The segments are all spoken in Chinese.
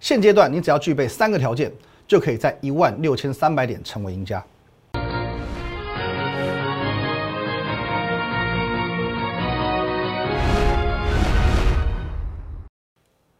现阶段你只要具备三个条件，就可以在一万六千三百点成为赢家。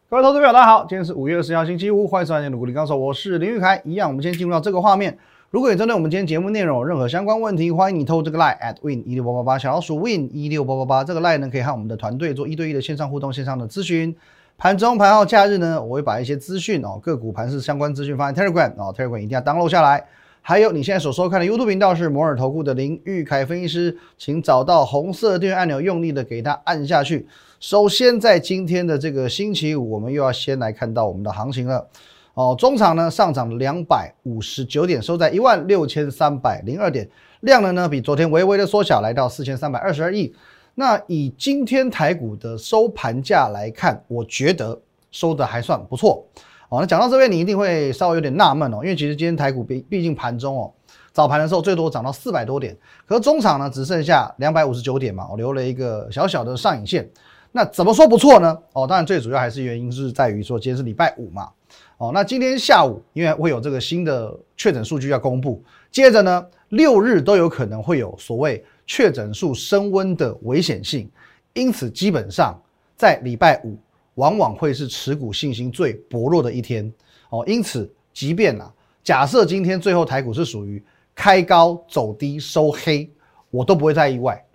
各位投资朋友，大家好，今天是五月二十号星期五，欢迎收看今天的股林高手，我是林玉凯。一样，我们先进入到这个画面。如果你针对我们今天节目内容有任何相关问题，欢迎你透这个 Lie at win 一六八八八小老鼠 win 一六八八八这个 Lie 呢，可以和我们的团队做一对一的线上互动、线上的咨询。盘中、盘后、假日呢，我会把一些资讯哦，个股盘势相关资讯放在 Telegram 哦，Telegram 一定要 download 下来。还有你现在所收看的 YouTube 频道是摩尔投顾的林玉凯分析师，请找到红色订阅按钮，用力的给它按下去。首先，在今天的这个星期五，我们又要先来看到我们的行情了哦。中场呢上涨两百五十九点，收在一万六千三百零二点，量能呢比昨天微微的缩小，来到四千三百二十二亿。那以今天台股的收盘价来看，我觉得收的还算不错哦。那讲到这边，你一定会稍微有点纳闷哦，因为其实今天台股毕毕竟盘中哦，早盘的时候最多涨到四百多点，可是中场呢只剩下两百五十九点嘛，我留了一个小小的上影线。那怎么说不错呢？哦，当然最主要还是原因是在于说今天是礼拜五嘛。哦，那今天下午因为会有这个新的确诊数据要公布，接着呢六日都有可能会有所谓。确诊数升温的危险性，因此基本上在礼拜五往往会是持股信心最薄弱的一天哦。因此，即便啊，假设今天最后台股是属于开高走低收黑，我都不会太意外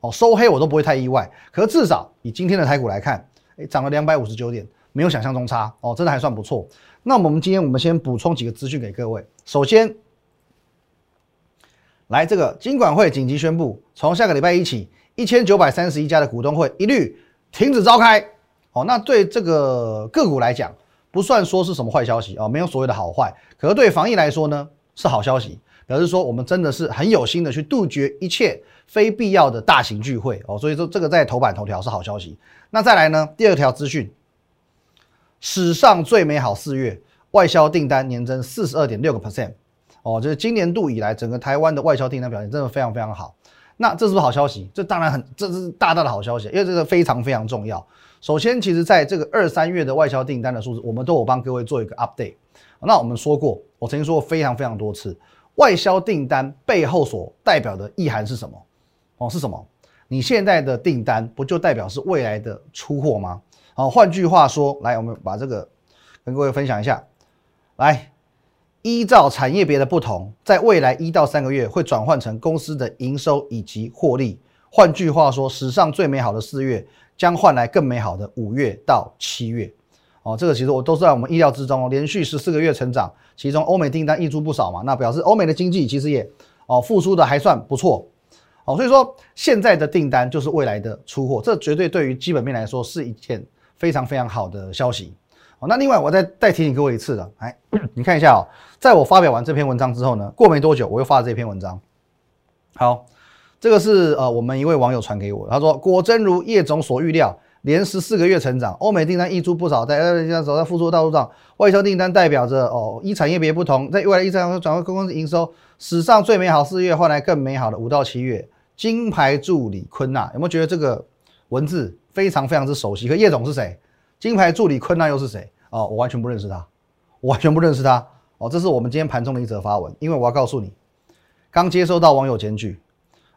哦。收黑我都不会太意外。可是至少以今天的台股来看，哎，涨了两百五十九点，没有想象中差哦，真的还算不错。那我们今天我们先补充几个资讯给各位。首先。来，这个金管会紧急宣布，从下个礼拜一起，一千九百三十一家的股东会一律停止召开。哦，那对这个个股来讲，不算说是什么坏消息哦，没有所谓的好坏。可是对防疫来说呢，是好消息，表示说我们真的是很有心的去杜绝一切非必要的大型聚会哦。所以说这个在头版头条是好消息。那再来呢，第二条资讯，史上最美好四月，外销订单年增四十二点六个 percent。哦，就是今年度以来，整个台湾的外销订单表现真的非常非常好。那这是不是好消息？这当然很，这是大大的好消息，因为这个非常非常重要。首先，其实在这个二三月的外销订单的数字，我们都有帮各位做一个 update。那我们说过，我曾经说过非常非常多次，外销订单背后所代表的意涵是什么？哦，是什么？你现在的订单不就代表是未来的出货吗？好，换句话说，来，我们把这个跟各位分享一下，来。依照产业别的不同，在未来一到三个月会转换成公司的营收以及获利。换句话说，史上最美好的四月将换来更美好的五月到七月。哦，这个其实我都是在我们意料之中。连续十四个月成长，其中欧美订单溢出不少嘛，那表示欧美的经济其实也哦复苏的还算不错。哦，所以说现在的订单就是未来的出货，这绝对对于基本面来说是一件非常非常好的消息。哦，那另外我再再提醒各位一次的，哎，你看一下哦，在我发表完这篇文章之后呢，过没多久我又发了这篇文章。好，这个是呃我们一位网友传给我，他说果真如叶总所预料，连十四个月成长，欧美订单溢出不少，在呃在走在复苏道路上，外销订单代表着哦，一产业别不同，在未来一三转换公司营收史上最美好四月换来更美好的五到七月。金牌助理坤纳有没有觉得这个文字非常非常之熟悉？可叶总是谁？金牌助理坤娜又是谁？哦，我完全不认识他，我完全不认识他。哦，这是我们今天盘中的一则发文，因为我要告诉你，刚接收到网友检举。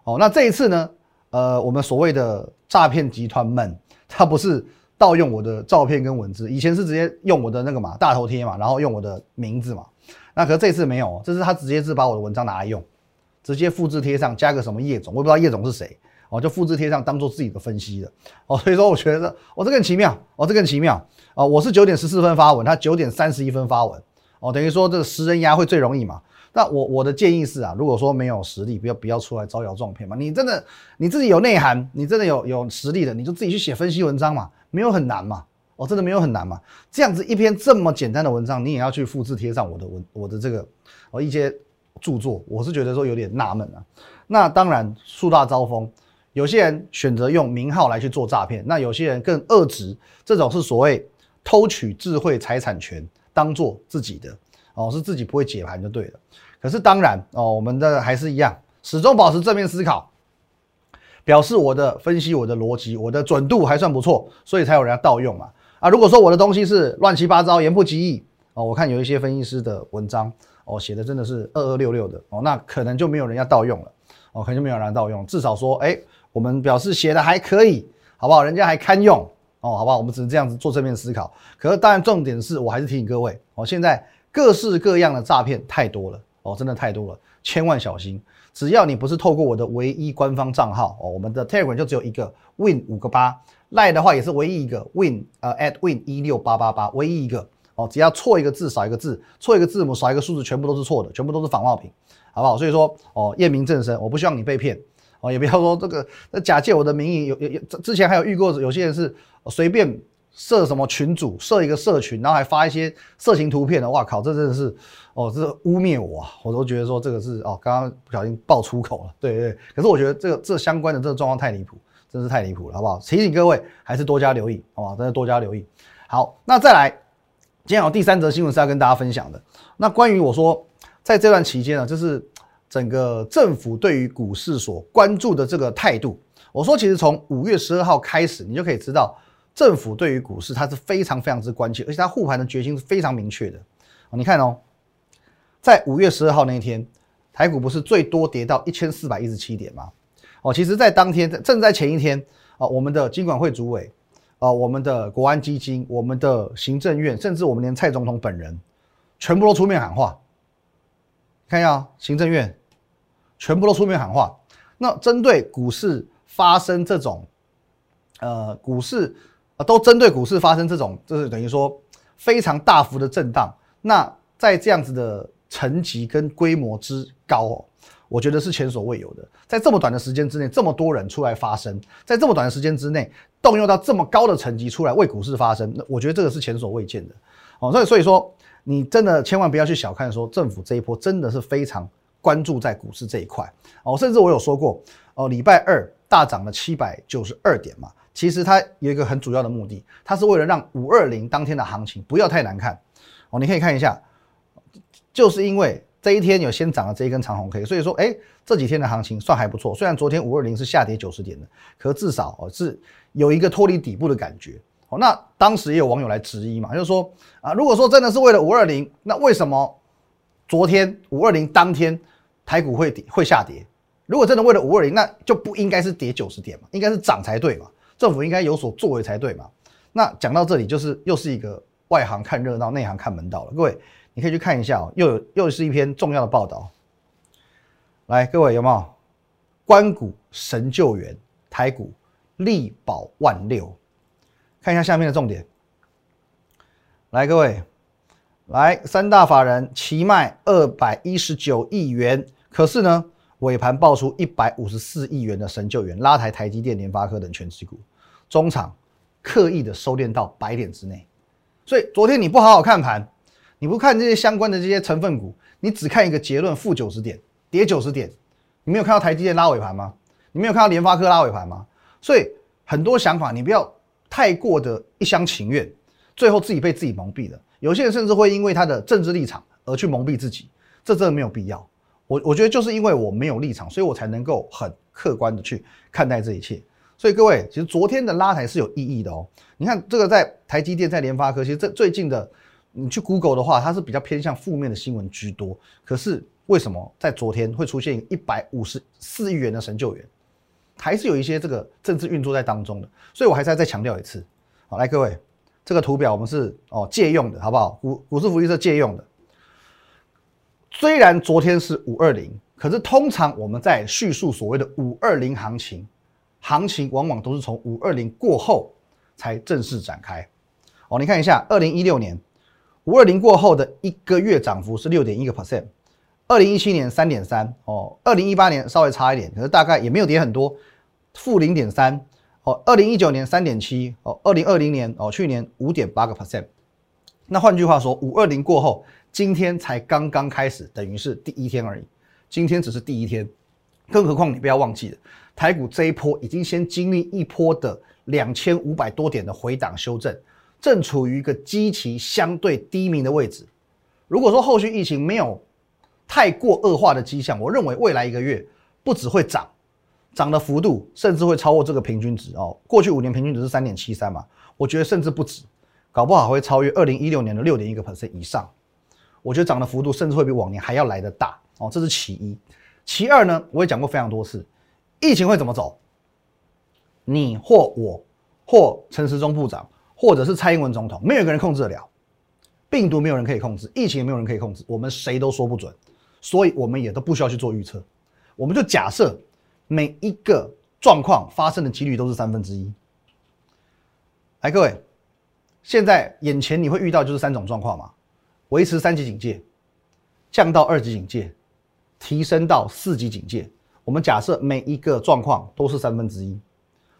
哦，那这一次呢，呃，我们所谓的诈骗集团们，他不是盗用我的照片跟文字，以前是直接用我的那个嘛大头贴嘛，然后用我的名字嘛。那可是这次没有，这是他直接是把我的文章拿来用，直接复制贴上，加个什么叶总，我也不知道叶总是谁。哦，就复制贴上当做自己的分析的哦，所以说我觉得哦，这更奇妙哦，这更奇妙哦。我是九点十四分发文，他九点三十一分发文哦，等于说这个十人压会最容易嘛。那我我的建议是啊，如果说没有实力，不要不要出来招摇撞骗嘛。你真的你自己有内涵，你真的有有实力的，你就自己去写分析文章嘛，没有很难嘛。哦，真的没有很难嘛。这样子一篇这么简单的文章，你也要去复制贴上我的文我的这个哦一些著作，我是觉得说有点纳闷啊。那当然树大招风。有些人选择用名号来去做诈骗，那有些人更恶质，这种是所谓偷取智慧财产权当做自己的哦，是自己不会解盘就对了。可是当然哦，我们的还是一样，始终保持正面思考，表示我的分析、我的逻辑、我的准度还算不错，所以才有人要盗用嘛。啊，如果说我的东西是乱七八糟、言不及义哦，我看有一些分析师的文章哦，写的真的是二二六六的哦，那可能就没有人要盗用了哦，可能就没有人盗用，至少说，哎，我们表示写的还可以，好不好？人家还堪用哦，好不好？我们只能这样子做正面思考。可是当然重点是我还是提醒各位哦，现在各式各样的诈骗太多了哦，真的太多了，千万小心。只要你不是透过我的唯一官方账号哦，我们的 Telegram 就只有一个 Win 五个八。赖的话也是唯一一个 win，呃，at win 一六八八八，唯一一个哦，只要错一个字少一个字，错一个字母少一个数字，全部都是错的，全部都是仿冒品，好不好？所以说哦，验明正身，我不希望你被骗哦，也不要说这个那假借我的名义，有有有之前还有遇过有些人是随便设什么群主，设一个社群，然后还发一些色情图片的，哇靠，这真的是哦，这是污蔑我啊，我都觉得说这个是哦，刚刚不小心爆粗口了，对对，可是我觉得这个这相关的这个状况太离谱。真是太离谱了，好不好？提醒各位还是多加留意，好不好？真的多加留意。好，那再来，今天有第三则新闻是要跟大家分享的。那关于我说，在这段期间呢，就是整个政府对于股市所关注的这个态度。我说，其实从五月十二号开始，你就可以知道，政府对于股市它是非常非常之关切，而且它护盘的决心是非常明确的。你看哦，在五月十二号那一天，台股不是最多跌到一千四百一十七点吗？哦，其实，在当天正在前一天啊，我们的金管会主委啊，我们的国安基金，我们的行政院，甚至我们连蔡总统本人，全部都出面喊话。看一下，行政院全部都出面喊话。那针对股市发生这种，呃，股市啊，都针对股市发生这种，就是等于说非常大幅的震荡。那在这样子的层级跟规模之高哦。我觉得是前所未有的，在这么短的时间之内，这么多人出来发声，在这么短的时间之内，动用到这么高的层级出来为股市发声，那我觉得这个是前所未见的哦。所以，所以说，你真的千万不要去小看说政府这一波真的是非常关注在股市这一块哦。甚至我有说过哦，礼拜二大涨了七百九十二点嘛，其实它有一个很主要的目的，它是为了让五二零当天的行情不要太难看哦。你可以看一下，就是因为。这一天有先涨了这一根长红 K，所以说，哎，这几天的行情算还不错。虽然昨天五二零是下跌九十点的，可至少哦是有一个脱离底部的感觉。哦，那当时也有网友来质疑嘛，就是说啊，如果说真的是为了五二零，那为什么昨天五二零当天台股会跌会下跌？如果真的为了五二零，那就不应该是跌九十点嘛，应该是涨才对嘛，政府应该有所作为才对嘛。那讲到这里，就是又是一个外行看热闹，内行看门道了，各位。你可以去看一下哦，又有又是一篇重要的报道。来，各位有没有？关谷神救援，台股力保万六。看一下下面的重点。来，各位，来三大法人齐卖二百一十九亿元，可是呢，尾盘爆出一百五十四亿元的神救援，拉抬台积电、联发科等全持股，中场刻意的收敛到百点之内。所以昨天你不好好看盘。你不看这些相关的这些成分股，你只看一个结论，负九十点，跌九十点，你没有看到台积电拉尾盘吗？你没有看到联发科拉尾盘吗？所以很多想法你不要太过的一厢情愿，最后自己被自己蒙蔽了。有些人甚至会因为他的政治立场而去蒙蔽自己，这真的没有必要。我我觉得就是因为我没有立场，所以我才能够很客观的去看待这一切。所以各位，其实昨天的拉抬是有意义的哦。你看这个在台积电，在联发科，其实这最近的。你去 Google 的话，它是比较偏向负面的新闻居多。可是为什么在昨天会出现一百五十四亿元的神救援，还是有一些这个政治运作在当中的？所以我还是要再强调一次。好，来各位，这个图表我们是哦借用的，好不好？股股市福利社借用的。虽然昨天是五二零，可是通常我们在叙述所谓的五二零行情，行情往往都是从五二零过后才正式展开。哦，你看一下，二零一六年。五二零过后的一个月涨幅是六点一个 percent，二零一七年三点三哦，二零一八年稍微差一点，可是大概也没有跌很多，负零点三哦，二零一九年三点七哦，二零二零年哦，去年五点八个 percent。那换句话说，五二零过后，今天才刚刚开始，等于是第一天而已，今天只是第一天，更何况你不要忘记了，台股这一波已经先经历一波的两千五百多点的回档修正。正处于一个极其相对低迷的位置。如果说后续疫情没有太过恶化的迹象，我认为未来一个月不只会涨，涨的幅度甚至会超过这个平均值哦。过去五年平均值是三点七三嘛，我觉得甚至不止，搞不好会超越二零一六年的六点一个 percent 以上。我觉得涨的幅度甚至会比往年还要来得大哦，这是其一。其二呢，我也讲过非常多次，疫情会怎么走？你或我或陈时中部长，或者是蔡英文总统，没有一个人控制得了。病毒没有人可以控制，疫情也没有人可以控制，我们谁都说不准，所以我们也都不需要去做预测。我们就假设每一个状况发生的几率都是三分之一。来，各位，现在眼前你会遇到就是三种状况嘛？维持三级警戒，降到二级警戒，提升到四级警戒。我们假设每一个状况都是三分之一，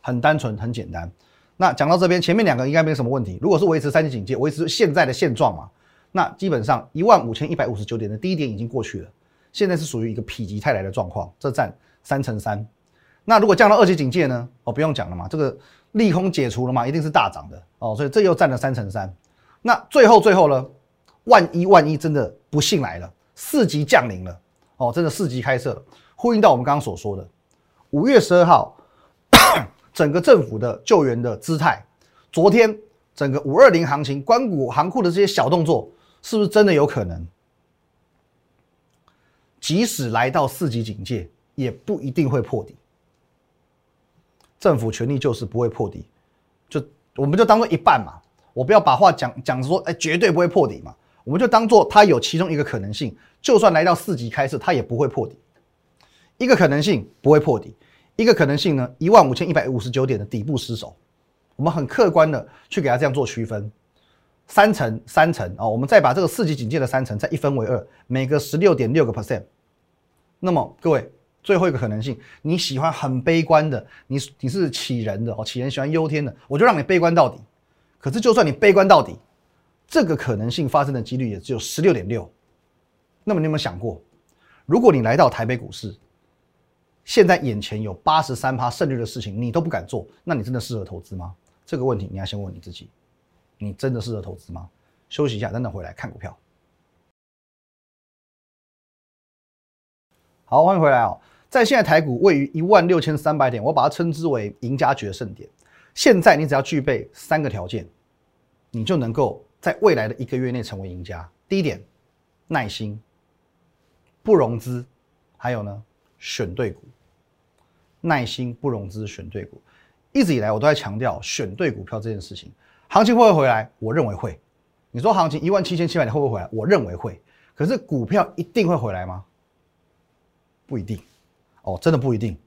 很单纯，很简单。那讲到这边，前面两个应该没什么问题。如果是维持三级警戒，维持现在的现状嘛，那基本上一万五千一百五十九点的低点已经过去了，现在是属于一个否极泰来的状况，这占三成三。那如果降到二级警戒呢？哦，不用讲了嘛，这个利空解除了嘛，一定是大涨的哦，所以这又占了三成三。那最后最后呢，万一万一真的不幸来了，四级降临了哦，真的四级开设了，呼应到我们刚刚所说的五月十二号。整个政府的救援的姿态，昨天整个五二零行情、关谷行库的这些小动作，是不是真的有可能？即使来到四级警戒，也不一定会破底。政府权力就是不会破底，就我们就当做一半嘛。我不要把话讲讲说，哎，绝对不会破底嘛。我们就当做它有其中一个可能性，就算来到四级开设，它也不会破底。一个可能性不会破底。一个可能性呢，一万五千一百五十九点的底部失守，我们很客观的去给它这样做区分，三层三层啊，我们再把这个四级警戒的三层再一分为二，每个十六点六个 percent。那么各位，最后一个可能性，你喜欢很悲观的，你你是杞人的哦，杞人喜欢忧天的，我就让你悲观到底。可是就算你悲观到底，这个可能性发生的几率也只有十六点六。那么你有没有想过，如果你来到台北股市？现在眼前有八十三趴胜率的事情，你都不敢做，那你真的适合投资吗？这个问题你要先问你自己，你真的适合投资吗？休息一下，等等回来看股票。好，欢迎回来哦。在现在台股位于一万六千三百点，我把它称之为赢家决胜点。现在你只要具备三个条件，你就能够在未来的一个月内成为赢家。第一点，耐心，不融资，还有呢，选对股。耐心不融资选对股，一直以来我都在强调选对股票这件事情。行情会不会回来？我认为会。你说行情一万七千七百点会不会回来？我认为会。可是股票一定会回来吗？不一定。哦，真的不一定。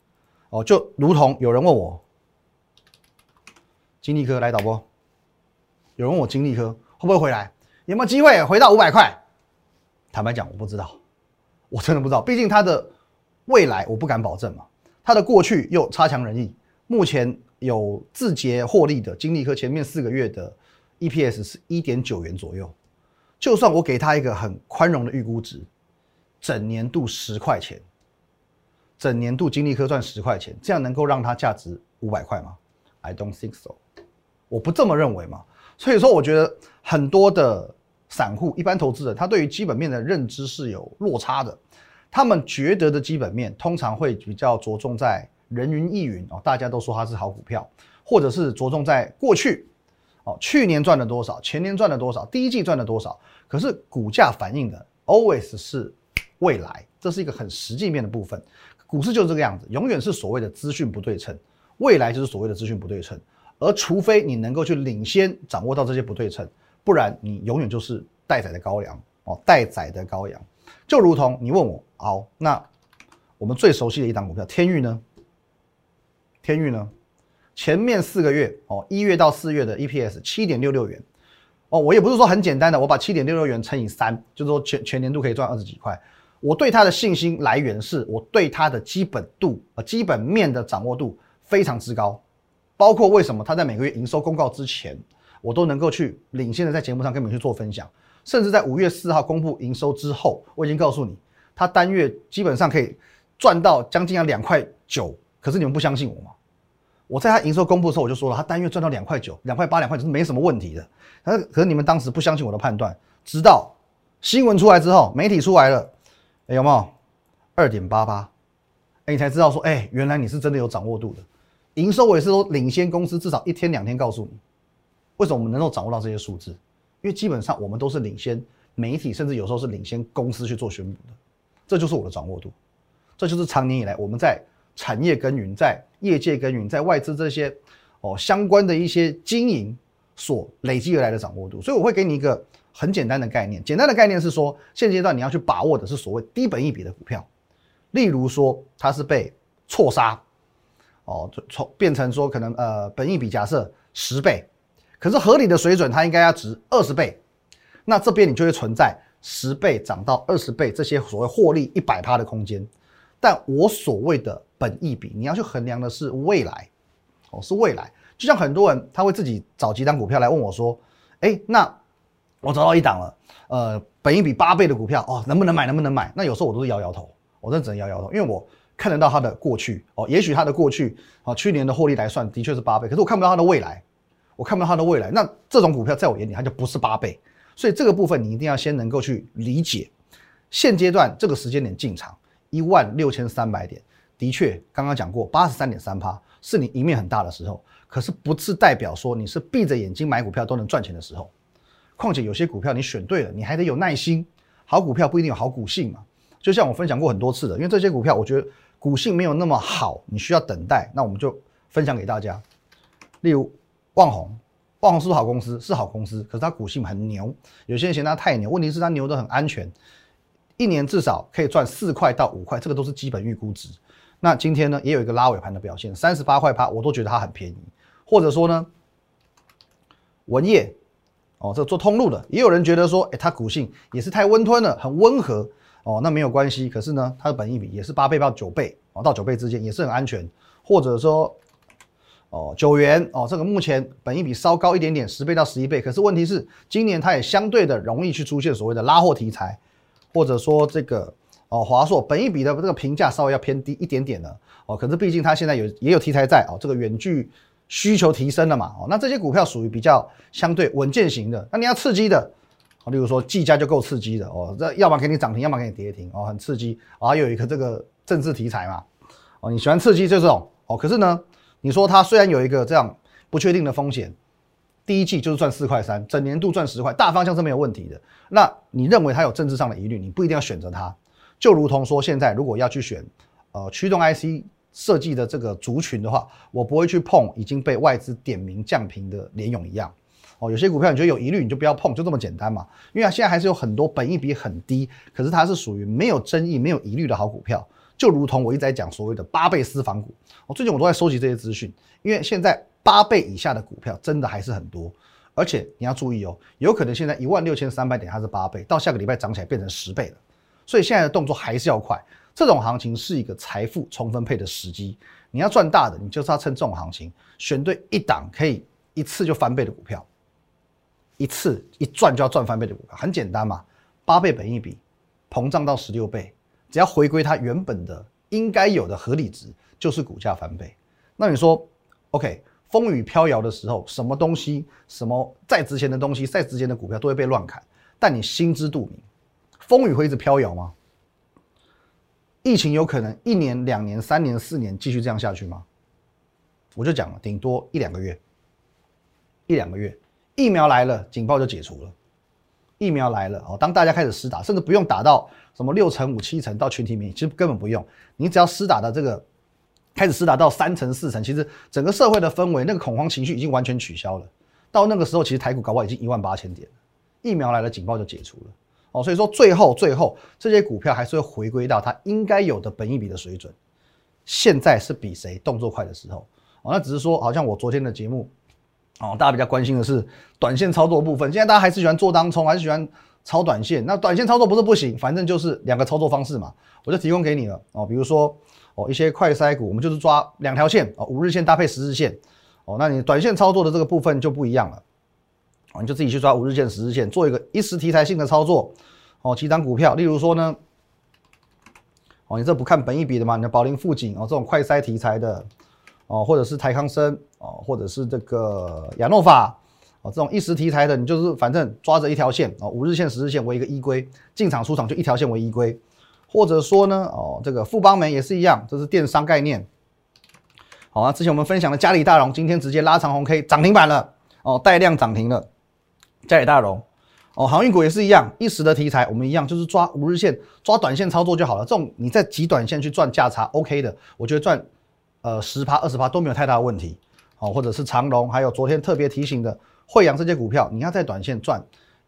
哦，就如同有人问我，金利科来导播，有人问我金利科会不会回来？有没有机会回到五百块？坦白讲，我不知道，我真的不知道。毕竟它的未来我不敢保证嘛。它的过去又差强人意，目前有字节获利的金立科前面四个月的 EPS 是一点九元左右，就算我给他一个很宽容的预估值，整年度十块钱，整年度金立科赚十块钱，这样能够让它价值五百块吗？I don't think so，我不这么认为嘛。所以说，我觉得很多的散户、一般投资人，他对于基本面的认知是有落差的。他们觉得的基本面通常会比较着重在人云亦云哦，大家都说它是好股票，或者是着重在过去哦，去年赚了多少，前年赚了多少，第一季赚了多少。可是股价反映的 always 是未来，这是一个很实际面的部分。股市就是这个样子，永远是所谓的资讯不对称，未来就是所谓的资讯不对称。而除非你能够去领先掌握到这些不对称，不然你永远就是待宰的羔羊哦，待宰的羔羊。就如同你问我，好，那我们最熟悉的一档股票天域呢？天域呢？前面四个月哦，一月到四月的 EPS 七点六六元哦，我也不是说很简单的，我把七点六六元乘以三，就是说全全年度可以赚二十几块。我对它的信心来源是我对它的基本度呃基本面的掌握度非常之高，包括为什么他在每个月营收公告之前，我都能够去领先的在节目上跟你们去做分享。甚至在五月四号公布营收之后，我已经告诉你，他单月基本上可以赚到将近要两块九。可是你们不相信我吗？我在他营收公布的时候我就说了，他单月赚到两块九、两块八、两块九是没什么问题的。可是可是你们当时不相信我的判断，直到新闻出来之后，媒体出来了，哎有没有二点八八？哎你才知道说，哎原来你是真的有掌握度的。营收我也是都领先公司至少一天两天告诉你。为什么我们能够掌握到这些数字？因为基本上我们都是领先媒体，甚至有时候是领先公司去做宣布的，这就是我的掌握度，这就是长年以来我们在产业耕耘、在业界耕耘、在外资这些哦相关的一些经营所累积而来的掌握度。所以我会给你一个很简单的概念，简单的概念是说，现阶段你要去把握的是所谓低本一比的股票，例如说它是被错杀。哦，从变成说可能呃，本益比假设十倍，可是合理的水准它应该要值二十倍，那这边你就会存在十倍涨到二十倍这些所谓获利一百趴的空间。但我所谓的本益比，你要去衡量的是未来，哦，是未来。就像很多人他会自己找几档股票来问我说，哎，那我找到一档了，呃，本益比八倍的股票，哦，能不能买？能不能买？那有时候我都是摇摇头，我真的只能摇摇头，因为我。看得到它的过去哦，也许它的过去啊，去年的获利来算的确是八倍，可是我看不到它的未来，我看不到它的未来，那这种股票在我眼里它就不是八倍，所以这个部分你一定要先能够去理解，现阶段这个时间点进场一万六千三百点，的确刚刚讲过八十三点三趴是你赢面很大的时候，可是不是代表说你是闭着眼睛买股票都能赚钱的时候，况且有些股票你选对了，你还得有耐心，好股票不一定有好股性嘛，就像我分享过很多次的，因为这些股票我觉得。股性没有那么好，你需要等待。那我们就分享给大家。例如旺宏，旺宏是好公司？是好公司，可是它股性很牛。有些人嫌它太牛，问题是它牛得很安全，一年至少可以赚四块到五块，这个都是基本预估值。那今天呢，也有一个拉尾盘的表现，三十八块八，我都觉得它很便宜。或者说呢，文业，哦，这做通路的，也有人觉得说，哎，它股性也是太温吞了，很温和。哦，那没有关系。可是呢，它的本益比也是八倍到九倍哦，到九倍之间也是很安全。或者说，哦，九元哦，这个目前本益比稍高一点点，十倍到十一倍。可是问题是，今年它也相对的容易去出现所谓的拉货题材，或者说这个哦，华硕本益比的这个评价稍微要偏低一点点了哦。可是毕竟它现在有也有题材在哦，这个远距需求提升了嘛哦，那这些股票属于比较相对稳健型的。那你要刺激的。啊，例如说技嘉就够刺激的哦，这要么给你涨停，要么给你跌停哦，很刺激。啊，有一个这个政治题材嘛，哦，你喜欢刺激就这种哦。可是呢，你说它虽然有一个这样不确定的风险，第一季就是赚四块三，整年度赚十块，大方向是没有问题的。那你认为它有政治上的疑虑，你不一定要选择它。就如同说现在如果要去选呃驱动 IC 设计的这个族群的话，我不会去碰已经被外资点名降频的联勇一样。哦，有些股票你觉得有疑虑，你就不要碰，就这么简单嘛。因为它现在还是有很多本益比很低，可是它是属于没有争议、没有疑虑的好股票。就如同我一直在讲所谓的八倍私房股，我最近我都在收集这些资讯。因为现在八倍以下的股票真的还是很多，而且你要注意哦，有可能现在一万六千三百点它是八倍，到下个礼拜涨起来变成十倍了。所以现在的动作还是要快。这种行情是一个财富重分配的时机，你要赚大的，你就是要趁这种行情选对一档可以一次就翻倍的股票。一次一赚就要赚翻倍的股票，很简单嘛，八倍本一比，膨胀到十六倍，只要回归它原本的应该有的合理值，就是股价翻倍。那你说，OK，风雨飘摇的时候，什么东西，什么再值钱的东西，再值钱的股票都会被乱砍。但你心知肚明，风雨会一直飘摇吗？疫情有可能一年、两年、三年、四年继续这样下去吗？我就讲了，顶多一两个月，一两个月。疫苗来了，警报就解除了。疫苗来了哦，当大家开始施打，甚至不用打到什么六成五、七成到群体免疫，其实根本不用。你只要施打的这个开始施打到三成、四成，其实整个社会的氛围、那个恐慌情绪已经完全取消了。到那个时候，其实台股搞不好已经一万八千点。疫苗来了，警报就解除了哦。所以说，最后最后这些股票还是会回归到它应该有的本益比的水准。现在是比谁动作快的时候哦。那只是说，好像我昨天的节目。哦，大家比较关心的是短线操作部分。现在大家还是喜欢做当冲，还是喜欢炒短线？那短线操作不是不行，反正就是两个操作方式嘛，我就提供给你了。哦，比如说哦一些快筛股，我们就是抓两条线哦，五日线搭配十日线。哦，那你短线操作的这个部分就不一样了。哦，你就自己去抓五日线、十日线，做一个一时题材性的操作。哦，几张股票，例如说呢，哦，你这不看本益比的嘛？你的宝林富锦哦，这种快筛题材的。哦，或者是台康生哦，或者是这个亚诺法哦，这种一时题材的，你就是反正抓着一条线哦，五日线、十日线为一个依归，进场出场就一条线为依归，或者说呢，哦，这个富邦门也是一样，这是电商概念。好啊，之前我们分享的嘉里大荣，今天直接拉长红 K 涨停板了哦，带量涨停了，嘉里大荣。哦，航运股也是一样，一时的题材，我们一样就是抓五日线、抓短线操作就好了。这种你在极短线去赚价差，OK 的，我觉得赚呃十趴、二十趴都没有太大的问题。哦，或者是长隆，还有昨天特别提醒的惠阳这些股票，你要在短线赚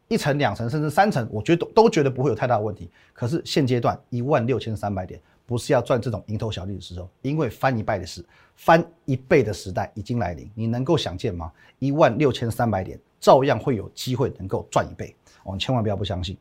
一成、两成，甚至三成，我觉得都都觉得不会有太大的问题。可是现阶段一万六千三百点，不是要赚这种蝇头小利的时候，因为翻一倍的时，翻一倍的时代已经来临，你能够想见吗？一万六千三百点。照样会有机会能够赚一倍哦，你千万不要不相信，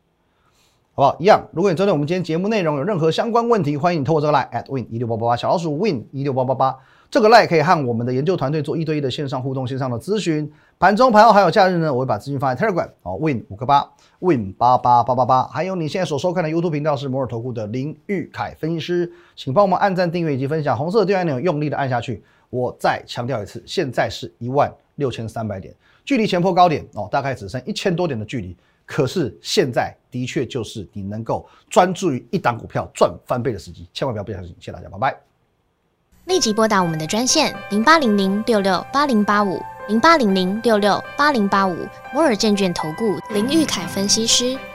好不好？一样，如果你针对我们今天节目内容有任何相关问题，欢迎你透过这个 line at win 一六八八八小老鼠 win 一六八八八这个 line 可以和我们的研究团队做一对一的线上互动、线上的咨询。盘中、盘后还有假日呢，我会把资讯放在 Telegram 哦，win 五个八 win 八八八八八。还有你现在所收看的 YouTube 频道是摩尔投顾的林玉凯分析师，请帮我们按赞、订阅以及分享，红色的订阅按钮用力的按下去。我再强调一次，现在是一万六千三百点。距离前坡高点哦，大概只剩一千多点的距离。可是现在的确就是你能够专注于一档股票赚翻倍的时机，千万不要不相信。谢谢大家，拜拜。立即拨打我们的专线零八零零六六八零八五零八零零六六八零八五摩尔证券投顾林玉凯分析师。